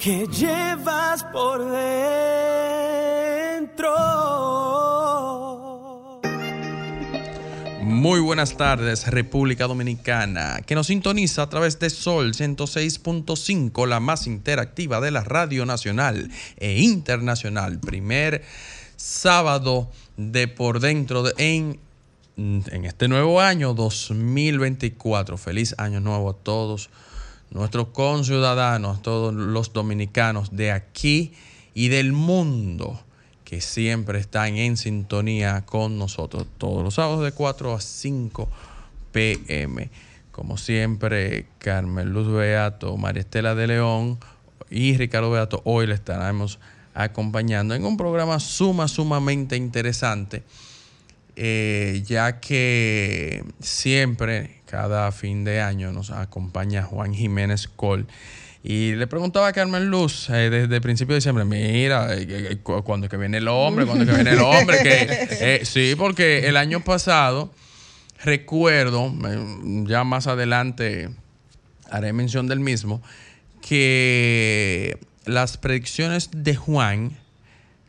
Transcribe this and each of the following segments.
que llevas por dentro. Muy buenas tardes, República Dominicana, que nos sintoniza a través de Sol 106.5, la más interactiva de la radio nacional e internacional. Primer sábado de por dentro de- en, en este nuevo año 2024. Feliz año nuevo a todos nuestros conciudadanos, todos los dominicanos de aquí y del mundo que siempre están en sintonía con nosotros todos los sábados de 4 a 5 pm. Como siempre, Carmen Luz Beato, María Estela de León y Ricardo Beato hoy le estaremos acompañando en un programa suma, sumamente interesante eh, ya que siempre, cada fin de año, nos acompaña Juan Jiménez Col. Y le preguntaba a Carmen Luz eh, desde el principio de diciembre, mira, eh, cu- cuando es que viene el hombre, cuando es que viene el hombre, que sí, porque el año pasado, recuerdo, ya más adelante haré mención del mismo, que las predicciones de Juan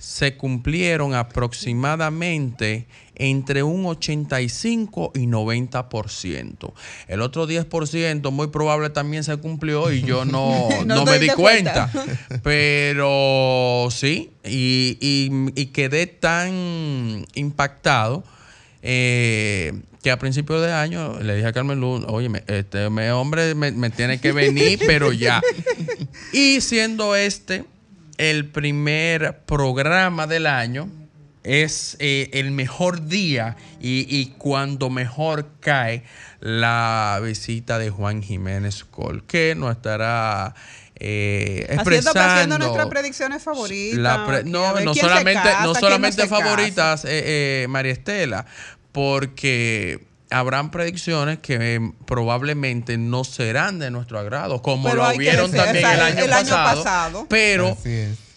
se cumplieron aproximadamente entre un 85 y 90%. El otro 10% muy probable también se cumplió y yo no, No me di cuenta. cuenta. Pero sí, y, y- y quedé tan impactado eh, que a principios de año le dije a Carmen Luz, oye, este me- hombre me, me tiene que venir, pero ya. Y siendo este el primer programa del año, es eh, el mejor día y, y cuando mejor cae la visita de Juan Jiménez Col, que nos estará eh, Haciendo, expresando haciendo nuestras predicciones favoritas. pre- no, no solamente, casa, no solamente se casa. favoritas, eh, eh, María Estela, porque habrán predicciones que eh, probablemente no serán de nuestro agrado, como Pero lo vieron también el año el año pasado. Pero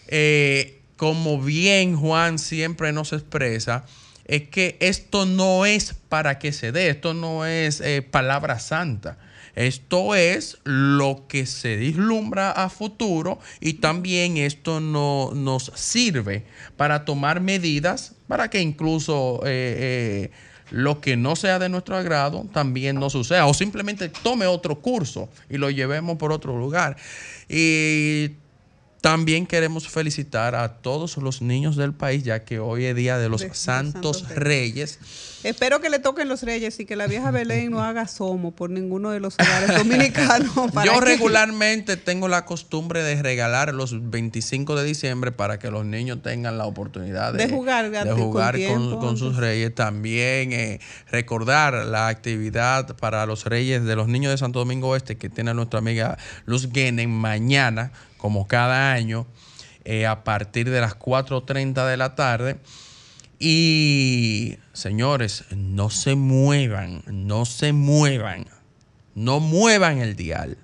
eh, como bien Juan siempre nos expresa, es que esto no es para que se dé, esto no es eh, palabra santa. Esto es lo que se vislumbra a futuro y también esto no, nos sirve para tomar medidas para que incluso eh, eh, lo que no sea de nuestro agrado también no suceda o simplemente tome otro curso y lo llevemos por otro lugar. Y también queremos felicitar a todos los niños del país, ya que hoy es día de los De- Santos Santos Reyes. Espero que le toquen los reyes y que la vieja Belén no haga somo por ninguno de los hogares dominicanos. para Yo que- regularmente tengo la costumbre de regalar los 25 de diciembre para que los niños tengan la oportunidad de, De jugar, de con jugar con, tiempo con sus reyes. También eh, recordar la actividad para los reyes de los niños de Santo Domingo Oeste que tiene nuestra amiga Luz Guenen mañana, como cada año, eh, a partir de las 4.30 de la tarde. Y señores, no se muevan, no se muevan, no muevan el dial,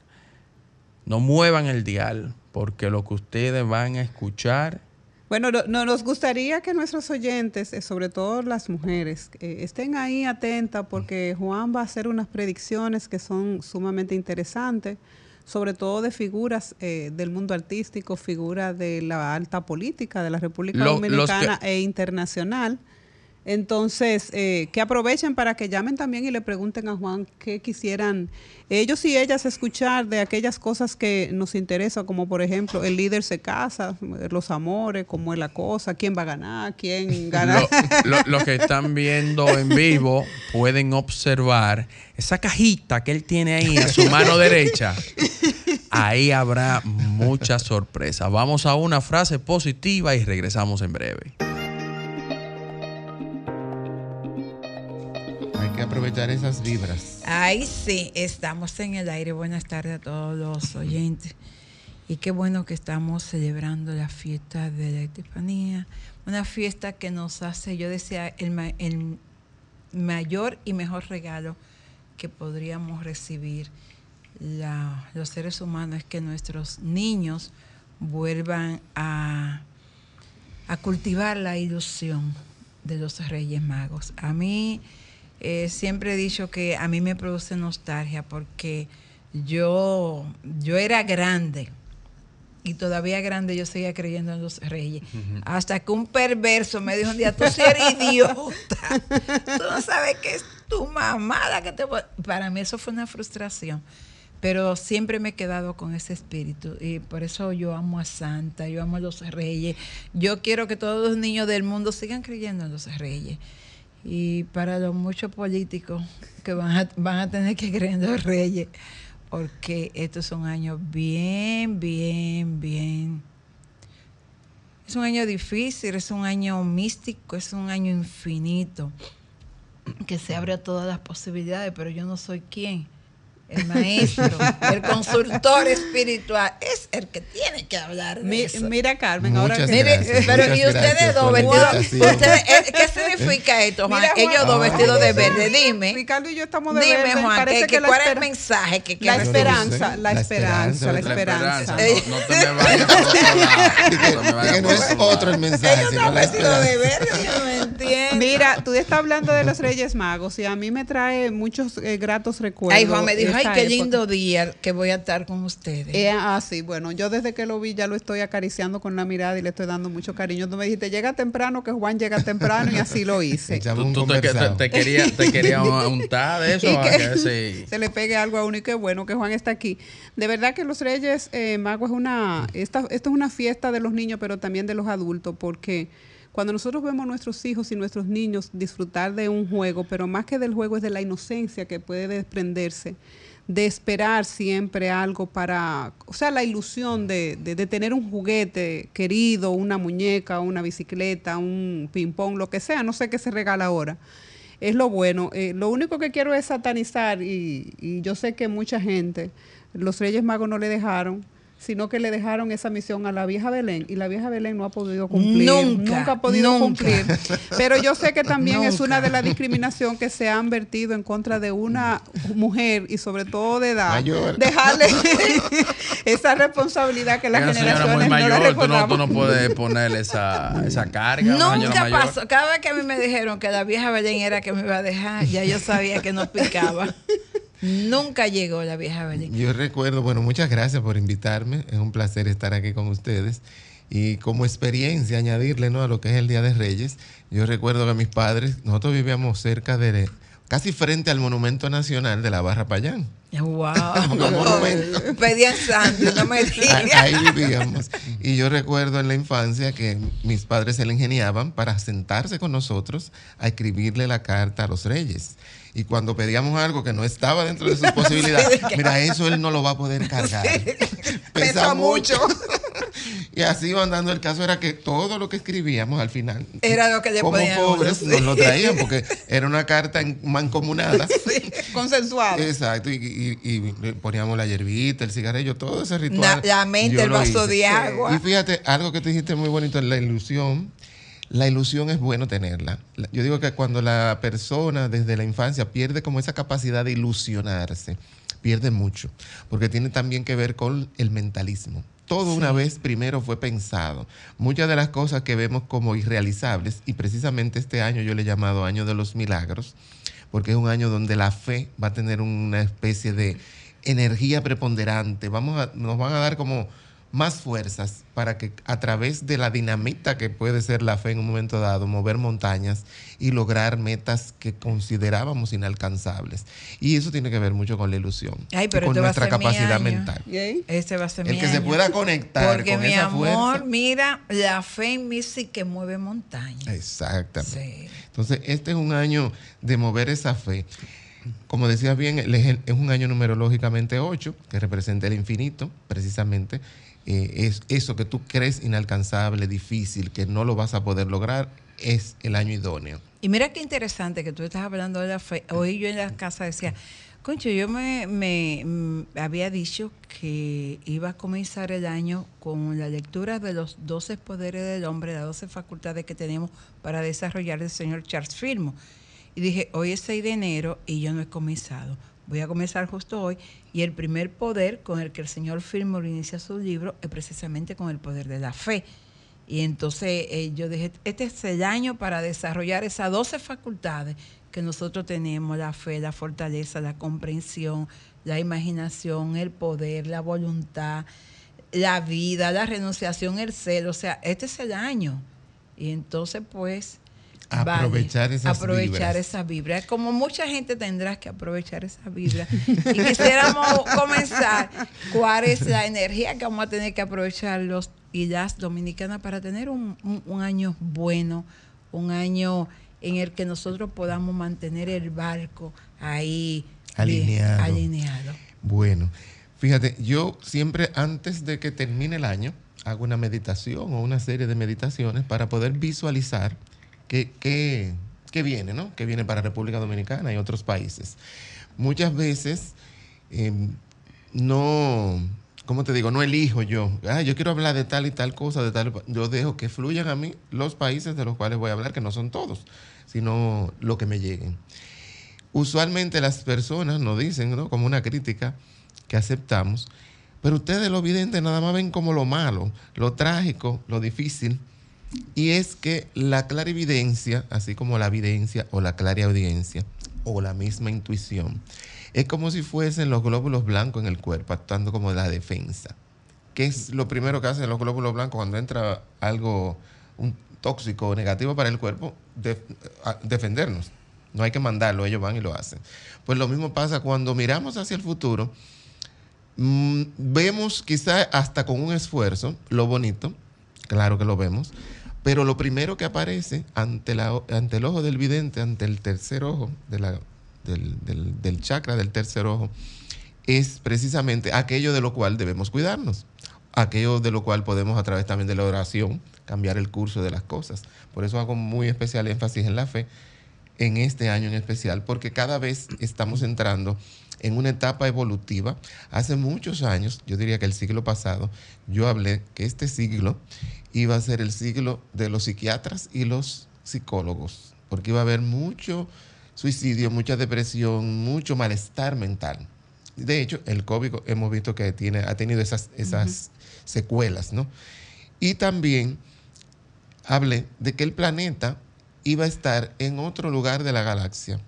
no muevan el dial, porque lo que ustedes van a escuchar, Bueno, no, no, nos gustaría que nuestros oyentes, eh, sobre todo las mujeres, eh, estén ahí atentas porque Juan va a hacer unas predicciones que son sumamente interesantes, sobre todo de figuras eh, del mundo artístico, figuras de la alta política de la República Lo- los que- Dominicana e internacional. Entonces, eh, que aprovechen para que llamen también y le pregunten a Juan qué quisieran ellos y ellas escuchar de aquellas cosas que nos interesan, como por ejemplo, el líder se casa, los amores, cómo es la cosa, quién va a ganar, quién gana. lo- lo- los que están viendo en vivo pueden observar esa cajita que él tiene ahí a su mano derecha. Ahí habrá muchas sorpresas. Vamos a una frase positiva y regresamos en breve. Aprovechar esas vibras. Ay, sí, estamos en el aire. Buenas tardes a todos los oyentes Y qué bueno que estamos celebrando la fiesta de la Estefanía, una fiesta que nos hace, yo decía, el, el mayor y mejor regalo que podríamos recibir los seres humanos es que nuestros niños vuelvan a, a cultivar la ilusión de los Reyes Magos. A mí eh, siempre he dicho que a mí me produce nostalgia porque yo, yo era grande y todavía grande yo seguía creyendo en los reyes. Hasta que un perverso me dijo un día, tú sí eres idiota. Tú no sabes que es tu mamá la que te... va-". Para mí eso fue una frustración. Pero siempre me he quedado con ese espíritu y por eso yo amo a Santa, yo amo a los reyes. Yo quiero que todos los niños del mundo sigan creyendo en los reyes. Y para los muchos políticos que van a, van a tener que creer en los reyes, porque estos son años bien, bien, bien. Es un año difícil, es un año místico, es un año infinito, que se abre a todas las posibilidades, pero yo no soy quien. El maestro, el consultor espiritual, es el que tiene que hablar de Mi- eso. mira, Carmen, ahora Muchas que- Mire, gracias, pero muchas y ustedes dos la vestidos, ustedes, eh, ¿qué significa esto, Juan? Mira, Juan, Ellos dos Ah. vestidos de verde, dime. Ricardo y yo estamos de Dime, verde. Juan, Parece que, que, que la ¿cuál es el mensaje que la quiere Yo no esperanza, la La esperanza, la esperanza, esperanza. No, no te me vayas por otro lado. No te me vayas Que no es otro el mensaje, Ellos sino la vestidos de esperanza. verde, Mira, tú estás hablando de los Reyes Magos y a mí me trae muchos eh, gratos recuerdos. Ay, Juan me dijo, ay, qué época. lindo día que voy a estar con ustedes. Eh, ah, sí, bueno, yo desde que lo vi ya lo estoy acariciando con la mirada y le estoy dando mucho cariño. Tú me dijiste, llega temprano, que Juan llega temprano y así lo hice. Tú, tú te, te, te quería, te quería untar de eso. Y a que que sí. se le pegue algo a uno y qué bueno que Juan está aquí. De verdad que los Reyes eh, Magos es una, esta, esto es una fiesta de los niños, pero también de los adultos, porque cuando nosotros vemos a nuestros hijos y nuestros niños disfrutar de un juego, pero más que del juego es de la inocencia que puede desprenderse, de esperar siempre algo para, o sea, la ilusión de, de- tener un juguete querido, una muñeca, una bicicleta, un ping-pong, lo que sea, no sé qué se regala ahora es lo bueno. Eh, lo único que quiero es satanizar, y, y yo sé que mucha gente, los Reyes Magos no le dejaron, sino que le dejaron esa misión a la vieja Belén, y la vieja Belén no ha podido cumplir. Nunca, ha podido nunca. cumplir. Pero yo sé que también es Nunca. una de las discriminación que se han vertido en contra de una mujer, y sobre todo de edad. Mayor. Dejarle esa responsabilidad que las Una señora generaciones muy no la mayor, tú no, tú no puedes ponerle esa, esa carga. Nunca mayor. pasó. Cada vez que a mí me dijeron que la vieja Belén era que me iba a dejar, ya yo sabía que no picaba. Nunca llegó la vieja Belén. Yo recuerdo, bueno, muchas gracias por invitarme. Es un placer estar aquí con ustedes. Y como experiencia, añadirle ¿no? a lo que es el Día de Reyes, yo recuerdo que mis padres, nosotros vivíamos cerca de, casi frente al Monumento Nacional de la Barra Payán. Wow. Pedían santo, no me Ahí, digas. ahí vivíamos. Y yo recuerdo en la infancia que mis padres se le ingeniaban para sentarse con nosotros a escribirle la carta a los reyes. Y cuando pedíamos algo que no estaba dentro de sus posibilidades, mira, eso él no lo va a poder cargar. Pesa, pesa mucho. Y así iban dando. El caso era que todo lo que escribíamos al final, Era lo que le como uno, pobres, sí. nos lo traían porque era una carta mancomunada. Consensuado. Exacto, y, y- y le poníamos la hierbita, el cigarrillo, todo ese ritual. La- la mente, el vaso hice. de agua. Y fíjate, algo que te dijiste muy bonito, la ilusión. La ilusión es bueno tenerla. La- Yo digo que cuando la persona desde la infancia pierde como esa capacidad de ilusionarse, pierde mucho, porque tiene también que ver con el mentalismo. Todo una vez primero fue pensado. Muchas de las cosas que vemos como irrealizables, y precisamente este año yo le he llamado año de los milagros, porque es un año donde la fe va a tener una especie de energía preponderante. Vamos a, nos van a dar como más fuerzas para que a través de la dinamita que puede ser la fe en un momento dado, mover montañas y lograr metas que considerábamos inalcanzables. Y eso tiene que ver mucho con la ilusión Ay, y pero con este nuestra capacidad mental. ¿Y ahí? Este va a ser El mi que se pueda conectar Porque con mi esa amor, fuerza. mira, la fe en mí sí que mueve montañas. Exactamente. Sí. Entonces, este es un año de mover esa fe. Como decías bien, es un año numerológicamente 8, que representa el infinito, precisamente. Eh, es eso que tú crees inalcanzable, difícil, que no lo vas a poder lograr, es el año idóneo. Y mira qué interesante que tú estás hablando de la fe. Hoy yo en la casa decía, Concho, yo me, me, mm, había dicho que iba a comenzar el año con la lectura de los 12 poderes del hombre, las 12 facultades que tenemos para desarrollar el señor Charles Filmo. Y dije, hoy es 6 de enero y yo no he comenzado. Voy a comenzar justo hoy. Y el primer poder con el que el señor Filmo inicia su libro es precisamente con el poder de la fe. Y entonces eh, yo dije, este es el año para desarrollar esas 12 facultades que nosotros tenemos, la fe, la fortaleza, la comprensión, la imaginación, el poder, la voluntad, la vida, la renunciación, el celo. O sea, este es el año. Y entonces, pues... Aprovechar esas aprovechar esa vibra. Como mucha gente tendrá que aprovechar esa vibra. y quisiéramos comenzar, ¿cuál es la energía que vamos a tener que aprovechar los y las dominicanas para tener un, un año bueno, un año en el que nosotros podamos mantener el barco ahí alineado. alineado. Bueno, fíjate, yo siempre antes de que termine el año hago una meditación o una serie de meditaciones para poder visualizar qué viene, ¿no? Que viene para República Dominicana y otros países. Muchas veces em, no, ¿cómo te digo? No elijo yo. Ah, yo quiero hablar de tal y tal cosa, de tal. Yo dejo que fluyan a mí los países de los cuales voy a hablar, que no son todos sino lo que me lleguen. Usualmente las personas nos dicen, ¿no? como una crítica que aceptamos, pero ustedes lo evidente nada más ven como lo malo, lo trágico, lo difícil. Y es que la clarividencia, así como la evidencia o la clariaudiencia o la misma intuición, es como si fuesen los glóbulos blancos en el cuerpo, actuando como la defensa. ¿Qué es lo primero que hacen los glóbulos blancos cuando entra algo, tóxico o negativo para el cuerpo, defendernos. No hay que mandarlo, ellos van y lo hacen. Pues lo mismo pasa cuando miramos hacia el futuro, mm, vemos quizá hasta con un esfuerzo lo bonito, claro que lo vemos, pero lo primero que aparece ante, el ojo del vidente, ante el tercer ojo del chakra del tercer ojo, es precisamente aquello de lo cual debemos cuidarnos, aquello de lo cual podemos a través también de la oración cambiar el curso de las cosas. Por eso hago muy especial énfasis en la fe en este año en especial, porque cada vez estamos entrando en una etapa evolutiva. Hace muchos años, yo diría que el siglo pasado, yo hablé que este siglo iba a ser el siglo de los psiquiatras y los psicólogos, porque iba a haber mucho suicidio, mucha depresión, mucho malestar mental. De hecho, el COVID hemos visto que tiene, ha tenido esas, esas secuelas, ¿no? Y también hablé de que el planeta iba a estar en otro lugar de la galaxia.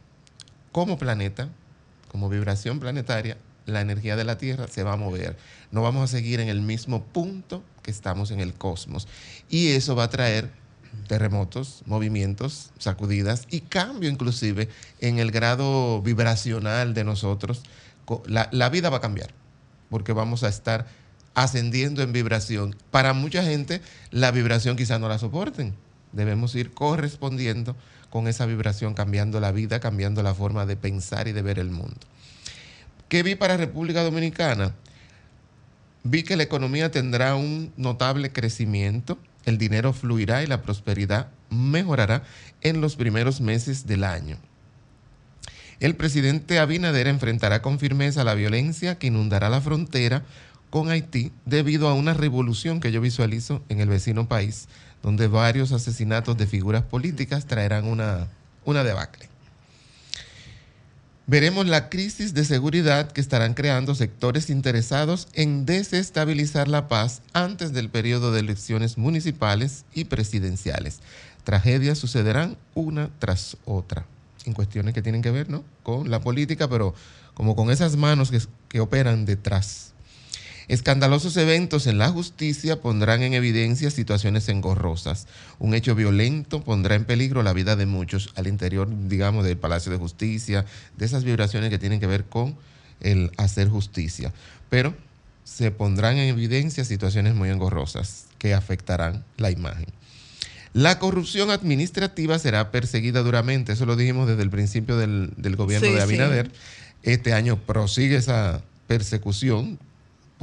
Como planeta, como vibración planetaria, la energía de la Tierra se va a mover. No vamos a seguir en el mismo punto que estamos en el cosmos. Y eso va a traer terremotos, movimientos, sacudidas y cambio inclusive en el grado vibracional de nosotros. La, vida va a cambiar porque vamos a estar ascendiendo en vibración. Para mucha gente la vibración quizá no la soporten. Debemos ir correspondiendo con esa vibración, cambiando la vida, cambiando la forma de pensar y de ver el mundo. ¿Qué vi para República Dominicana? Vi que la economía tendrá un notable crecimiento, el dinero fluirá y la prosperidad mejorará en los primeros meses del año. El presidente Abinader enfrentará con firmeza la violencia que inundará la frontera con Haití debido a una revolución que yo visualizo en el vecino país, donde varios asesinatos de figuras políticas traerán una, una debacle. Veremos la crisis de seguridad que estarán creando sectores interesados en desestabilizar la paz antes del periodo de elecciones municipales y presidenciales. Tragedias sucederán una tras otra en cuestiones que tienen que ver ¿no? con la política, pero como con esas manos que, que operan detrás Escandalosos eventos en la justicia pondrán en evidencia situaciones engorrosas. Un hecho violento pondrá en peligro la vida de muchos al interior, digamos, del Palacio de Justicia, de esas vibraciones que tienen que ver con el hacer justicia. Pero se pondrán en evidencia situaciones muy engorrosas que afectarán la imagen. La corrupción administrativa será perseguida duramente, eso lo dijimos desde el principio del, gobierno de Abinader. Este año prosigue esa persecución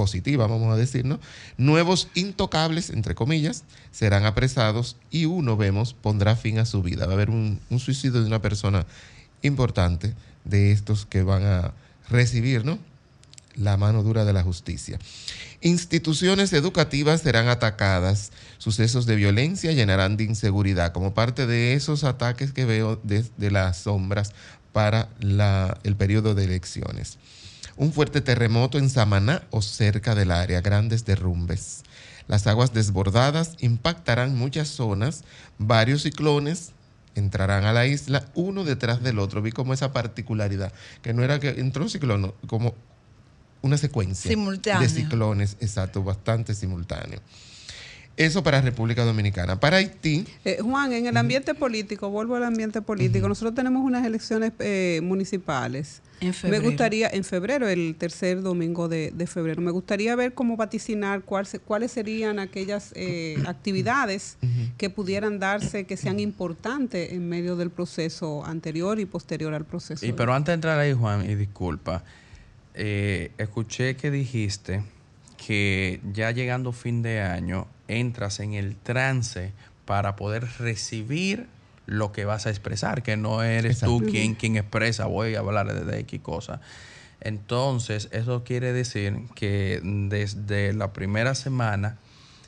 positiva, vamos a decir, ¿no? Nuevos intocables, entre comillas, serán apresados y uno, vemos, pondrá fin a su vida. Va a haber un, suicidio de una persona importante de estos que van a recibir, ¿no? La mano dura de la justicia. Instituciones educativas serán atacadas. Sucesos de violencia llenarán de inseguridad como parte de esos ataques que veo desde las sombras para el periodo de elecciones. Un fuerte terremoto en Samaná o cerca del área, grandes derrumbes. Las aguas desbordadas impactarán muchas zonas, varios ciclones entrarán a la isla uno detrás del otro. Vi como esa particularidad, que no era que entró un ciclón, no, como una secuencia Simultáneo. de ciclones, exacto, bastante simultáneo. Eso para República Dominicana. Para Haití, Eh, Juan, en el ambiente político, vuelvo al ambiente político, nosotros tenemos unas elecciones eh, municipales. En Me febrero. gustaría, en febrero, el tercer domingo de, de febrero, me gustaría ver cómo vaticinar cuál se- cuáles serían aquellas eh, actividades que pudieran darse, que sean importantes en medio del proceso anterior y posterior al proceso. Y pero antes de entrar ahí, Juan, y disculpa, eh, escuché que dijiste que ya llegando fin de año entras en el trance para poder recibir lo que vas a expresar, que no eres tú quien, quien expresa, voy a hablar de, de X cosa. Entonces, eso quiere decir que desde la primera semana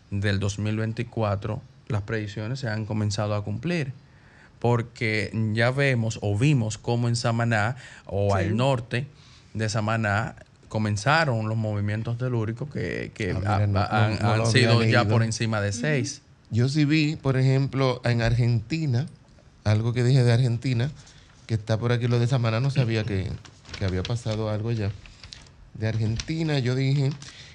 del 2024, las predicciones se han comenzado a cumplir porque ya vemos o vimos cómo en Samaná o al norte de Samaná comenzaron los movimientos telúricos que, que Ah, mira, no- han, no- sido ya por encima de seis. yo sí vi, por ejemplo, en Argentina, algo que dije de Argentina, que está por aquí lo de Samaná, no sabía que, que había pasado algo ya. De Argentina yo dije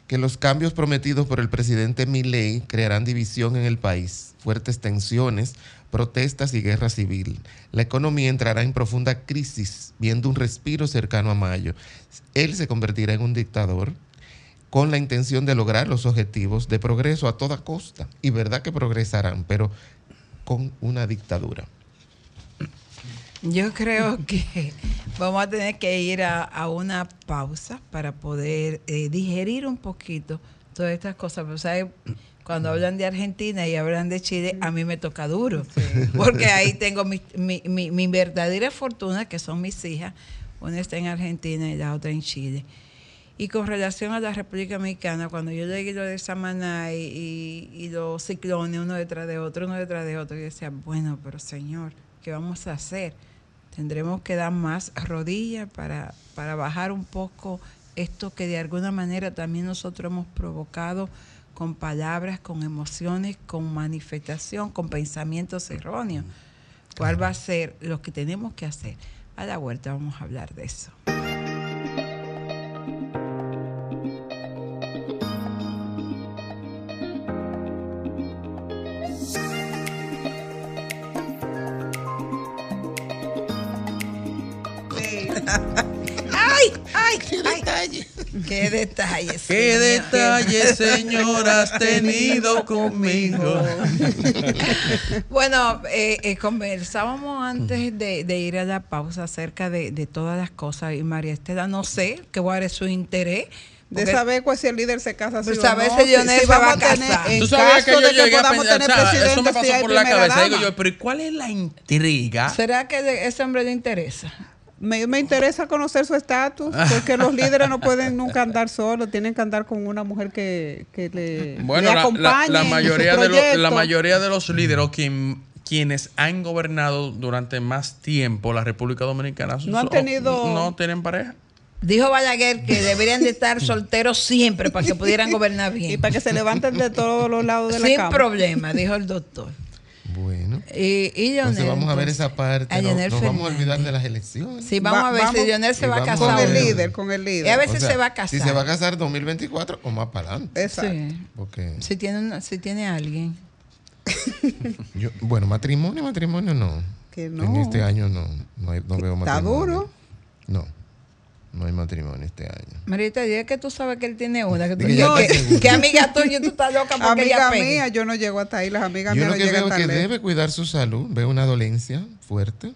que los cambios prometidos por el presidente Milei crearán división en el país, fuertes tensiones, protestas y guerra civil. La economía entrará en profunda crisis, viendo un respiro cercano a mayo. Él se convertirá en un dictador con la intención de lograr los objetivos de progreso a toda costa. Y verdad que progresarán, pero con una dictadura. Yo creo que vamos a tener que ir a, a una pausa para poder eh, digerir un poquito todas estas cosas. Pero, ¿sabes? Cuando hablan de Argentina y hablan de Chile, a mí me toca duro. Porque ahí tengo mi, mi, mi- mi verdadera fortuna, que son mis hijas. Una está en Argentina y la otra en Chile. Y con relación a la República Dominicana, cuando yo leí lo de Samaná y, y- y los ciclones uno detrás de otro, uno detrás de otro, yo decía, bueno, pero señor, ¿qué vamos a hacer? Tendremos que dar más rodillas para, para bajar un poco esto que de alguna manera también nosotros hemos provocado con palabras, con emociones, con manifestación, con pensamientos erróneos. ¿Cuál va a ser lo que tenemos que hacer? A la vuelta vamos a hablar de eso. ¡Qué detalles! ¿Qué señor! detalle, señor, has tenido conmigo? Bueno, eh, eh, conversábamos antes de, de ir a la pausa acerca de, de todas las cosas y María Estela, no sé qué va a ser su interés. de saber cuál si el líder se casa. Pues o saber no, si se va a casar. en Tú sabías que yo de que a podamos pensar, tener o sea, eso me si pasó por la primera cabeza. Digo dama. yo, pero ¿y cuál es la intriga? ¿Será que ese hombre le interesa? Me, me interesa conocer su estatus, porque los líderes no pueden nunca andar solos, tienen que andar con una mujer que, que le, Bueno, le la, la- acompañe. la en su mayoría de los, la mayoría de los líderes quien- quienes han gobernado durante más tiempo la República Dominicana No han tenido- no tienen pareja. Dijo Balaguer que deberían de estar solteros siempre para que pudieran gobernar bien. Y para que se levanten de todos los lados de la Sin cama. problema, dijo el doctor. Bueno. Y, y Leonel, Entonces vamos a ver entonces, esa parte. a no- nos vamos a olvidar de las elecciones. Sí, vamos Va- a ver vamos- si Leonel se va a casar. Con el líder, con el Y a líder. ver O si sea, se va a casar. Si se va a casar 2024 o más para adelante. Exacto. Sí. Porque Si tiene, una- si tiene alguien. yo- bueno, matrimonio, matrimonio no. Que no. En este año no, no, no veo Está matrimonio. duro. No, no hay matrimonio este año. Marita, dile que tú sabes que él tiene una. Que, tú- que, ya que amiga tuya, tú estás loca porque Amiga mía, yo no llego hasta ahí, las amigas Yo mías lo no que llegan veo tan que lejos. debe cuidar su salud, veo una dolencia fuerte.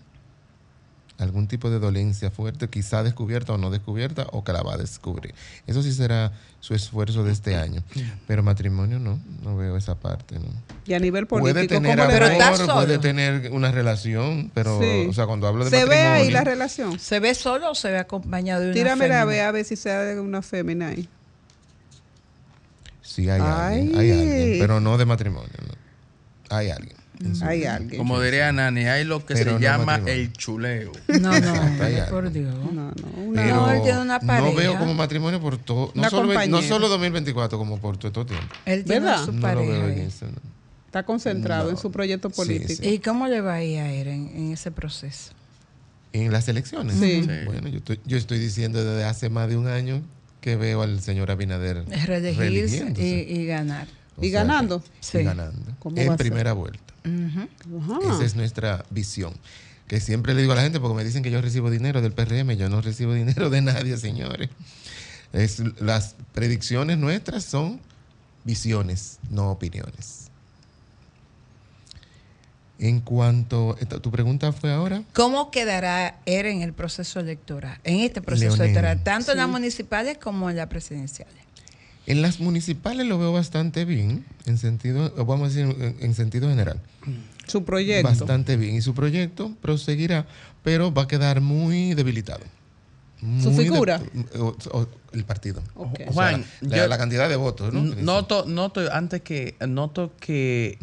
Algún tipo de dolencia fuerte, quizá descubierta o no descubierta, o que la va a descubrir. Eso sí será su esfuerzo de este año. Pero matrimonio no, no veo esa parte. ¿no? Y a nivel político, Puede tener amor, puede tener una relación, pero, Sí. o sea, cuando hablo de ¿Se ve ahí la relación? ¿Se ve solo o se ve acompañado de una Tíramela a fémina? ver, a ver si sea de una fémina ahí. Sí, hay alguien, Ay. hay alguien, pero no de matrimonio. no. Hay alguien. Hay alguien. Como diría Nani, hay lo que Pero se no llama matrimonio. el chuleo. No, no, por. Dios. No, no, una- Pero No, él tiene una no pareja. veo como matrimonio por todo, no solo, no solo 2024, como por todo este tiempo. Él tiene ¿Verdad? su No lo pareja. veo en eso. no. está concentrado No. en su proyecto político. sí. ¿Y cómo le va a ir a él en, en ese proceso? En las elecciones. Sí. Sí. Bueno, yo estoy, yo estoy diciendo desde hace más de un año que veo al señor Abinader reelegirse y, y ganar. O ¿Y que- ganando? Sí. Y ganando. ¿Cómo va En a ser? Esa es nuestra visión. Que siempre le digo a la gente, porque me dicen que yo recibo dinero del PRM, yo no recibo dinero de nadie, señores. Es, las predicciones nuestras son visiones, no opiniones. En cuanto, tu pregunta fue ahora, ¿Cómo quedará él en el proceso electoral? En este proceso Leonel. electoral, tanto en las municipales como en las presidenciales. En las municipales lo veo bastante bien, en sentido, vamos a decir, en, en sentido general. Su proyecto. Bastante bien. Y su proyecto proseguirá, pero va a quedar muy debilitado. ¿Su figura? de- o- o- el partido. Ok. O sea, Juan, la, yo- la cantidad de votos, Noto, noto, antes que, noto que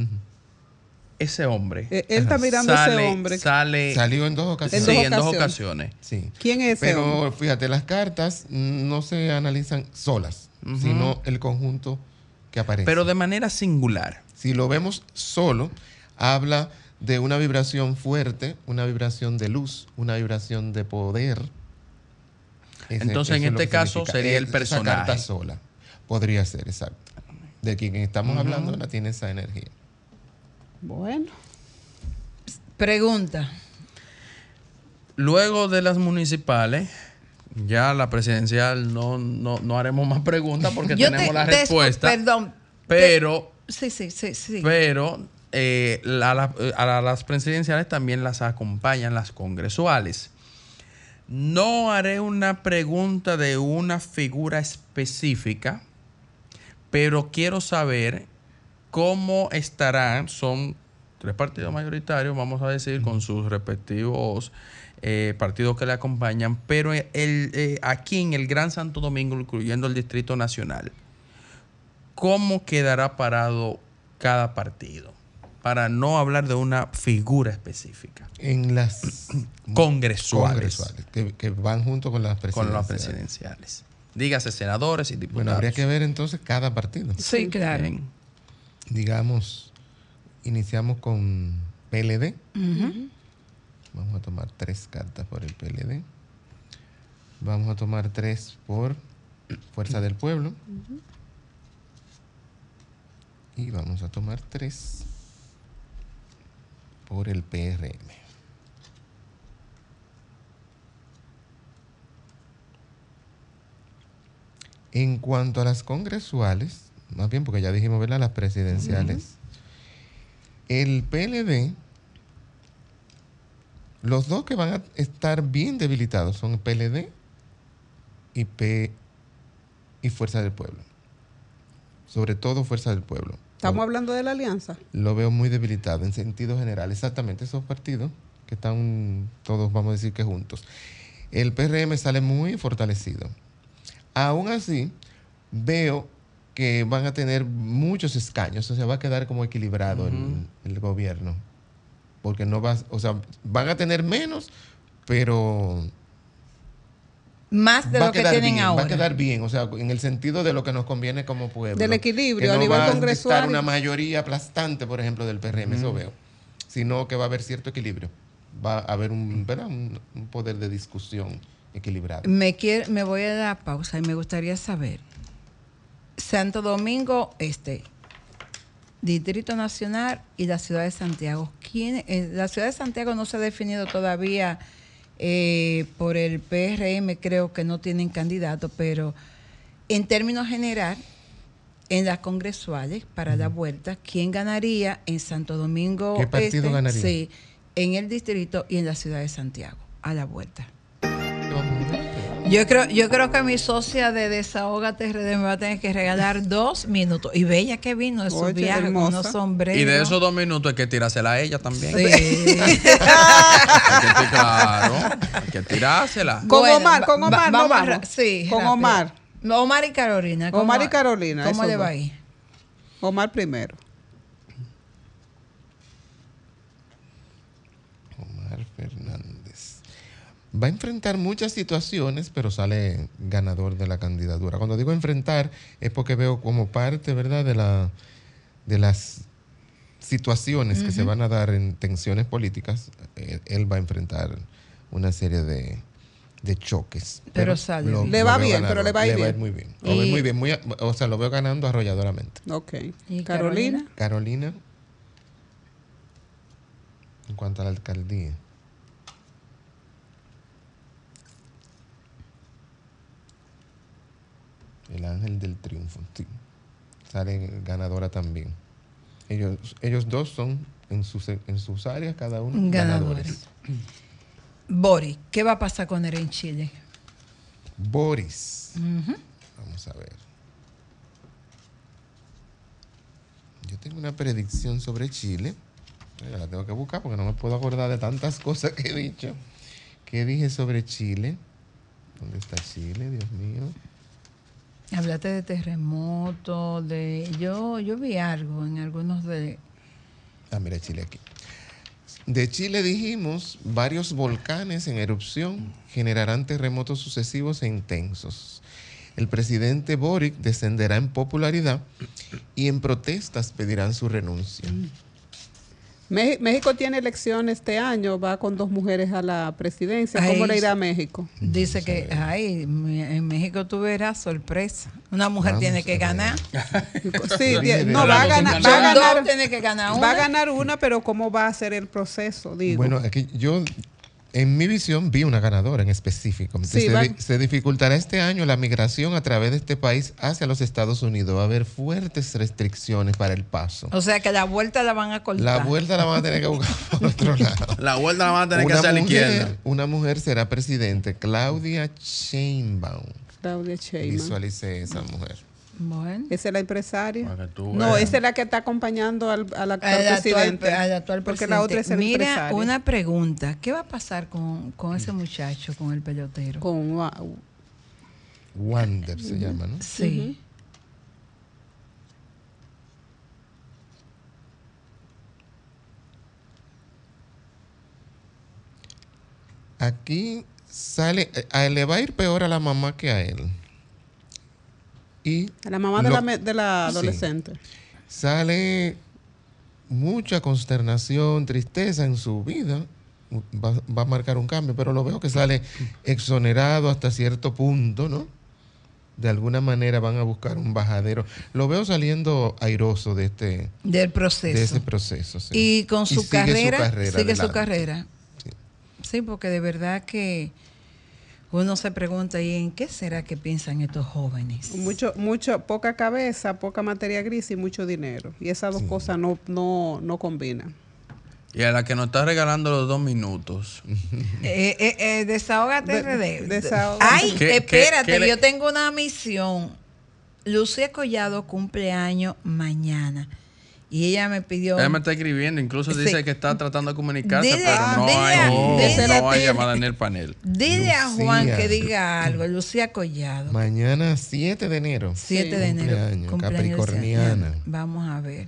ese hombre Eh, Él está mirando sale, ese hombre. sale Salió en dos sí, ocasiones. En dos en dos ocasiones. ocasiones. Sí. ¿Quién es ese Pero hombre? fíjate, las cartas no se analizan solas, sino el conjunto que aparece. Pero de manera singular. Si lo vemos solo, habla de una vibración fuerte, una vibración de luz, una vibración de poder. Ese- Entonces, en este caso, significa. sería el Esa carta personaje. sola. Podría ser, exacto. De quien estamos hablando, la tiene esa energía. Bueno. Pregunta. Luego de las municipales, ya la presidencial no, no, no haremos más preguntas porque Yo tenemos te- la te- respuesta. Perdón. Pero, te- sí, sí, sí, sí. pero eh, la- la- a la- las presidenciales también las acompañan las congresuales. No haré una pregunta de una figura específica, pero quiero saber cómo estarán, son tres partidos mayoritarios, vamos a decir, con sus respectivos eh, partidos que le acompañan, pero el, eh, aquí en el Gran Santo Domingo, incluyendo el Distrito Nacional, ¿cómo quedará parado cada partido? Para no hablar de una figura específica. En las Congresuales. congresuales, que, que van junto con las Con presidenciales. las presidenciales. Dígase senadores y diputados. Bueno, habría que ver entonces cada partido. Sí, claro. Bien. Digamos, iniciamos con PLD. Vamos a tomar tres cartas por el PLD. Vamos a tomar tres por Fuerza del Pueblo. Y vamos a tomar tres por el PRM. En cuanto a las congresuales, más bien porque ya dijimos, ¿verdad? Las presidenciales. El PLD, los dos que van a estar bien debilitados son PLD y P y Fuerza del Pueblo. Sobre todo Fuerza del Pueblo. Estamos Lo- hablando de la alianza. lo veo muy debilitado en sentido general. Exactamente esos partidos que están todos, vamos a decir que juntos. El PRM sale muy fortalecido. Aún así, veo que van a tener muchos escaños, o sea, va a quedar como equilibrado el, el gobierno. Porque no va, o sea, van a tener menos, pero Más de lo a que tienen bien, ahora. va a quedar bien, o sea, en el sentido de lo que nos conviene como pueblo. Del equilibrio Que a no nivel va a congresual. estar una mayoría aplastante, por ejemplo, del PRM, eso veo. Sino que va a haber cierto equilibrio. Va a haber un, ¿verdad? un, un poder de discusión equilibrado. Me, quiere- me voy a dar pausa y me gustaría saber. Santo Domingo Este, Distrito Nacional y la ciudad de Santiago. ¿Quién, eh, la ciudad de Santiago no se ha definido todavía eh, por el PRM, creo que no tienen candidato, pero en términos general, en las congresuales, para la vuelta, ¿quién ganaría en Santo Domingo ¿Qué partido Este? ganaría? Sí, en el distrito y en la ciudad de Santiago. a la vuelta. Yo creo, yo creo que mi socia de Desahógate RD me va a tener que regalar dos minutos. Y bella que vino de su Oye, viaje con unos sombreros. Y de esos dos minutos hay que tirársela a ella también. Sí. Hay que, claro, hay que tirársela. Con Bueno, Omar, con Omar, va- no vamos Sí, Con rápido. Omar. Omar y Carolina. ¿cómo- Omar y Carolina, ¿Cómo esos le va ahí? Omar primero. Omar Fernández. Va a enfrentar muchas situaciones, pero sale ganador de la candidatura. Cuando digo enfrentar, es porque veo como parte, ¿verdad?, de, la, de las situaciones que se van a dar en tensiones políticas. eh, él va a enfrentar una serie de, de choques. Pero sale bien. Le va bien, pero le va a ir le bien. muy bien. Lo veo Y- muy bien. muy o sea, lo veo ganando arrolladoramente. Ok. ¿Y Carolina. Carolina, en cuanto a la alcaldía. El ángel del triunfo, sí. Sale ganadora también. Ellos, ellos dos son en sus, en sus áreas, cada uno ganadores. Ganadores. Boris, ¿qué va a pasar con él en Chile? Boris. Vamos a ver. Yo tengo una predicción sobre Chile. La tengo que buscar porque no me puedo acordar de tantas cosas que he dicho. ¿Qué dije sobre Chile? ¿Dónde está Chile? Dios mío. Hablaste de terremoto, de yo yo vi algo en algunos de Ah, mira Chile aquí. De Chile dijimos, varios volcanes en erupción generarán terremotos sucesivos e intensos. El presidente Boric descenderá en popularidad y en protestas pedirán su renuncia. México tiene elecciones este año, va con dos mujeres a la presidencia. ¿Cómo le irá a México? dice que ay, en México tú verás sorpresa. Una mujer Vamos tiene que ganar. Sí, no, va a ganar, va a Son ganar, dos, tiene que ganar una. va a ganar una, pero ¿cómo va a ser el proceso? Digo. Bueno, aquí yo en mi visión vi una ganadora en específico. Sí, se, se dificultará este año la migración a través de este país hacia los Estados Unidos. Va a haber fuertes restricciones para el paso. O sea que la vuelta la van a cortar. La vuelta la van a tener que buscar por otro lado. La vuelta la van a tener que hacer a la izquierda. una mujer será presidente, Claudia Sheinbaum. Claudia Sheinbaum. Visualicé esa mujer. Bueno. ¿Esa es la empresaria? No, esa es la que está acompañando al, al actual Al actual, presidente. al actual Porque presidente. la otra es el Mira, empresario. una pregunta. ¿Qué va a pasar con, con ese muchacho, con el pelotero? Con Wander se llama, ¿no? Sí. Aquí sale, eh, a él le va a ir peor a la mamá que a él. Y la mamá de la, me- de la Sí. adolescente. sale mucha consternación, tristeza en su vida. Va, va a marcar un cambio, pero lo veo que sale exonerado hasta cierto punto, ¿no? De alguna manera van a buscar un bajadero. Lo veo saliendo airoso de este Del proceso. de ese proceso. sí. Y con su, sigue carrera, su carrera. sigue su carrera. Sí. Sí, porque de verdad que uno se pregunta, ¿y en qué será que piensan estos jóvenes? Mucho, mucho, poca cabeza, poca materia gris y mucho dinero. Y esas dos cosas no, no, no combinan. Y a la que nos está regalando los dos minutos. Eh, eh, eh, desahógate De- RD. desahógate. Ay, ¿Qué- espérate, qué- qué le- yo tengo una misión. Lucía Collado cumpleaños mañana. Y ella me pidió. Ella me está escribiendo, incluso Sí. dice que está tratando de comunicarse, Dile- pero no dile- hay, dile- no hay llamada en el panel. Dile a Juan Lucía. que diga algo. Lucía Collado. Mañana 7 de enero. 7 de enero. Cumpleaños, cumpleaños capricorniana. Lucía. Vamos a ver.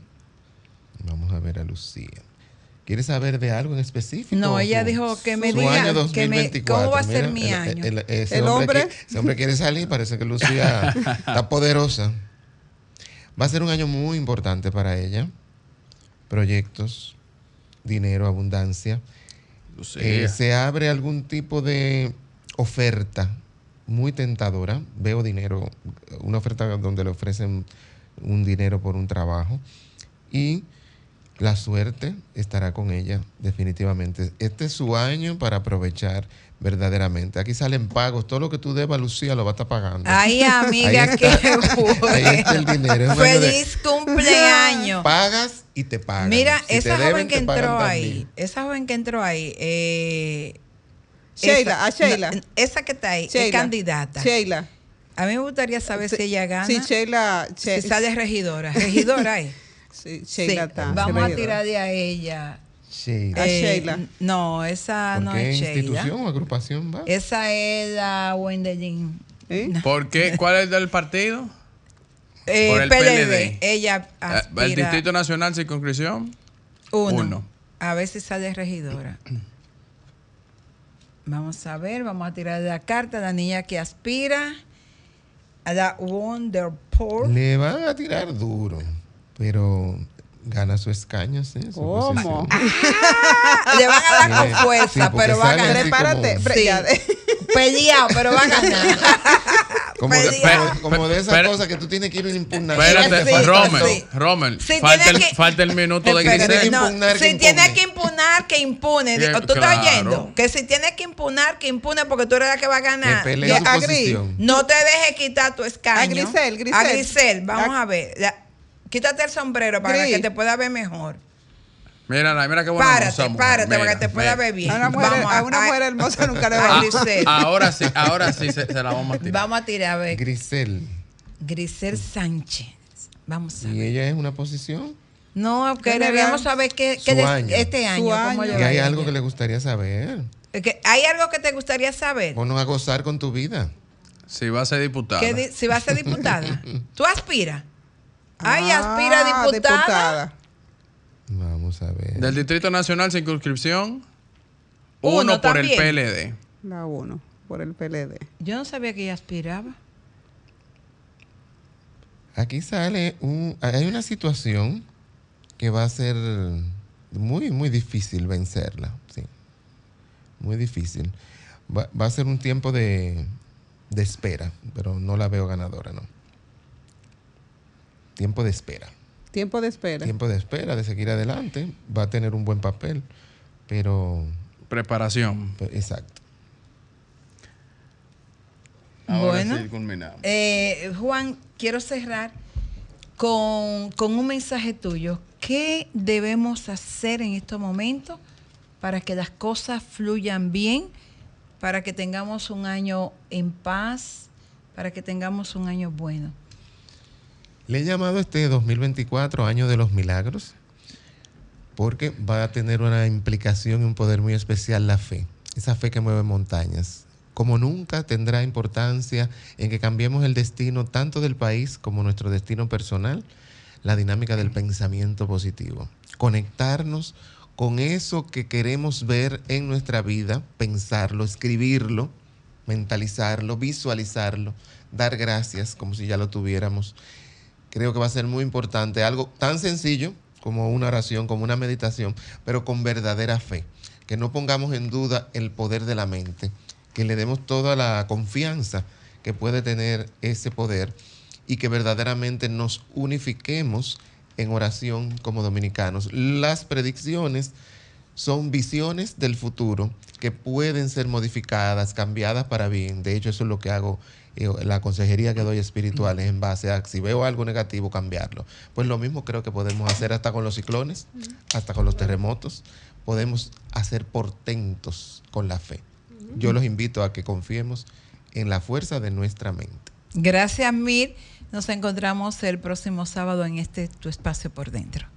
Vamos a ver a Lucía. ¿Quieres saber de algo en específico? No, ella dijo que me diga año que me- 2024. cómo va a ser mi el- año. el- ese El hombre. que- ese hombre quiere salir, parece que Lucía está poderosa. Va a ser un año muy importante para ella. Proyectos, dinero, abundancia. Eh, se abre algún tipo de oferta muy tentadora. Veo dinero, una oferta donde le ofrecen un dinero por un trabajo. Y la suerte estará con ella definitivamente. Este es su año para aprovechar verdaderamente. Aquí salen pagos. Todo lo que tú debas, Lucía, lo va a estar pagando. Ay, amiga, Ahí qué bueno. Ahí está el dinero. Es año de- Feliz cumpleaños. Pagas y te pagan. Mira, Si esa deben, joven que te pagan entró ahí, esa joven que entró ahí, eh, Sheila, a Esa- Sheila. no, esa que está ahí es Sheila. candidata. Sheila. A mí me gustaría saber si ella gana. Sí, Sheila. She- si sale regidora. Regidora es. sí, Sí, Sheila está. Vamos a tirar de a ella. Sheila. A Sheila. No, esa ¿Por no qué es Sheila. institución o agrupación va? Esa es la Wendelin. ¿Eh? ¿Por qué? ¿Cuál es del partido? Eh, Por el PLD. PLD. Ella Eh, aspira ¿El Distrito Nacional Circunscripción? uno. uno. A ver si sale regidora. Vamos a ver, vamos a tirar la carta a la niña que aspira a la Wonderpool. Le van a tirar duro, pero gana su escaño, ¿sí? Su ¿Cómo? posición. Le van a dar con fuerza, sí, pero va a ganar. Prepárate. como- Sí. Peleado, pero va a ganar. Como, de, Peleado. como- como de esas cosas que tú tienes que ir a impugnar. Espérate, Sí, Rommel, sí. Rommel, Sí, falta, el, que- falta el minuto de Grisel. que no, impugnar, que si tiene impugne. que impunar, que impune. Que- ¿Tú estás oyendo? Que si tiene que impunar, que impune porque tú eres la que va a Que ganar. su agri. posición. No te dejes quitar tu escaño. A Grisel, Grisel. A Grisel, vamos A- a ver. La- quítate el sombrero para Gris. que te pueda ver mejor. Mira, mira qué buena Párate, mujer. párate para que te pueda mira. ver bien. A una mujer, Vamos a una a- mujer hermosa nunca le va a Grisel. Ahora sí, ahora sí se, se la vamos a tirar. Vamos a tirar a ver. Grisel. Grisel Sánchez. Vamos a ¿Y ver. ella es una posición? No, General, queríamos saber qué, qué su año. este año. Su cómo año. le ¿Y hay a algo ella. que le gustaría saber? Que- ¿Hay algo que te gustaría saber? Ponos a gozar con tu vida. Si va a ser diputada. Que di- si va a ser diputada. ¿Tú aspiras? Ay, Ah, aspira a diputada. Vamos a ver. Del Distrito Nacional Circunscripción, Uno uno, por también. el PLD. La uno, por el PLD. Yo no sabía que ella aspiraba. Aquí sale un. Hay una situación que va a ser muy, muy difícil vencerla. Sí. Muy difícil. Va, va a ser un tiempo de, de espera, pero no la veo ganadora, ¿no? Tiempo de espera. Tiempo de espera. Tiempo de espera, de seguir adelante. Va a tener un buen papel, pero. Preparación. exacto. Ahora Bueno. sí culminamos. Eh, Juan, quiero cerrar con, con un mensaje tuyo. ¿Qué debemos hacer en estos momentos para que las cosas fluyan bien, para que tengamos un año en paz, para que tengamos un año bueno? Le he llamado este 2024 año de los milagros porque va a tener una implicación y un poder muy especial la fe, esa fe que mueve montañas. Como nunca tendrá importancia en que cambiemos el destino tanto del país como nuestro destino personal, la dinámica del pensamiento positivo. Conectarnos con eso que queremos ver en nuestra vida, pensarlo, escribirlo, mentalizarlo, visualizarlo, dar gracias como si ya lo tuviéramos creo que va a ser muy importante. Algo tan sencillo como una oración, como una meditación, pero con verdadera fe. Que no pongamos en duda el poder de la mente, que le demos toda la confianza que puede tener ese poder y que verdaderamente nos unifiquemos en oración como dominicanos. Las predicciones son visiones del futuro que pueden ser modificadas, cambiadas para bien. De hecho, eso es lo que hago, la consejería que doy espiritual es en base a si veo algo negativo, cambiarlo. Pues lo mismo creo que podemos hacer hasta con los ciclones, hasta con los terremotos. Podemos hacer portentos con la fe. Yo los invito a que confiemos en la fuerza de nuestra mente. Gracias, Mir. Nos encontramos el próximo sábado en este tu espacio por dentro.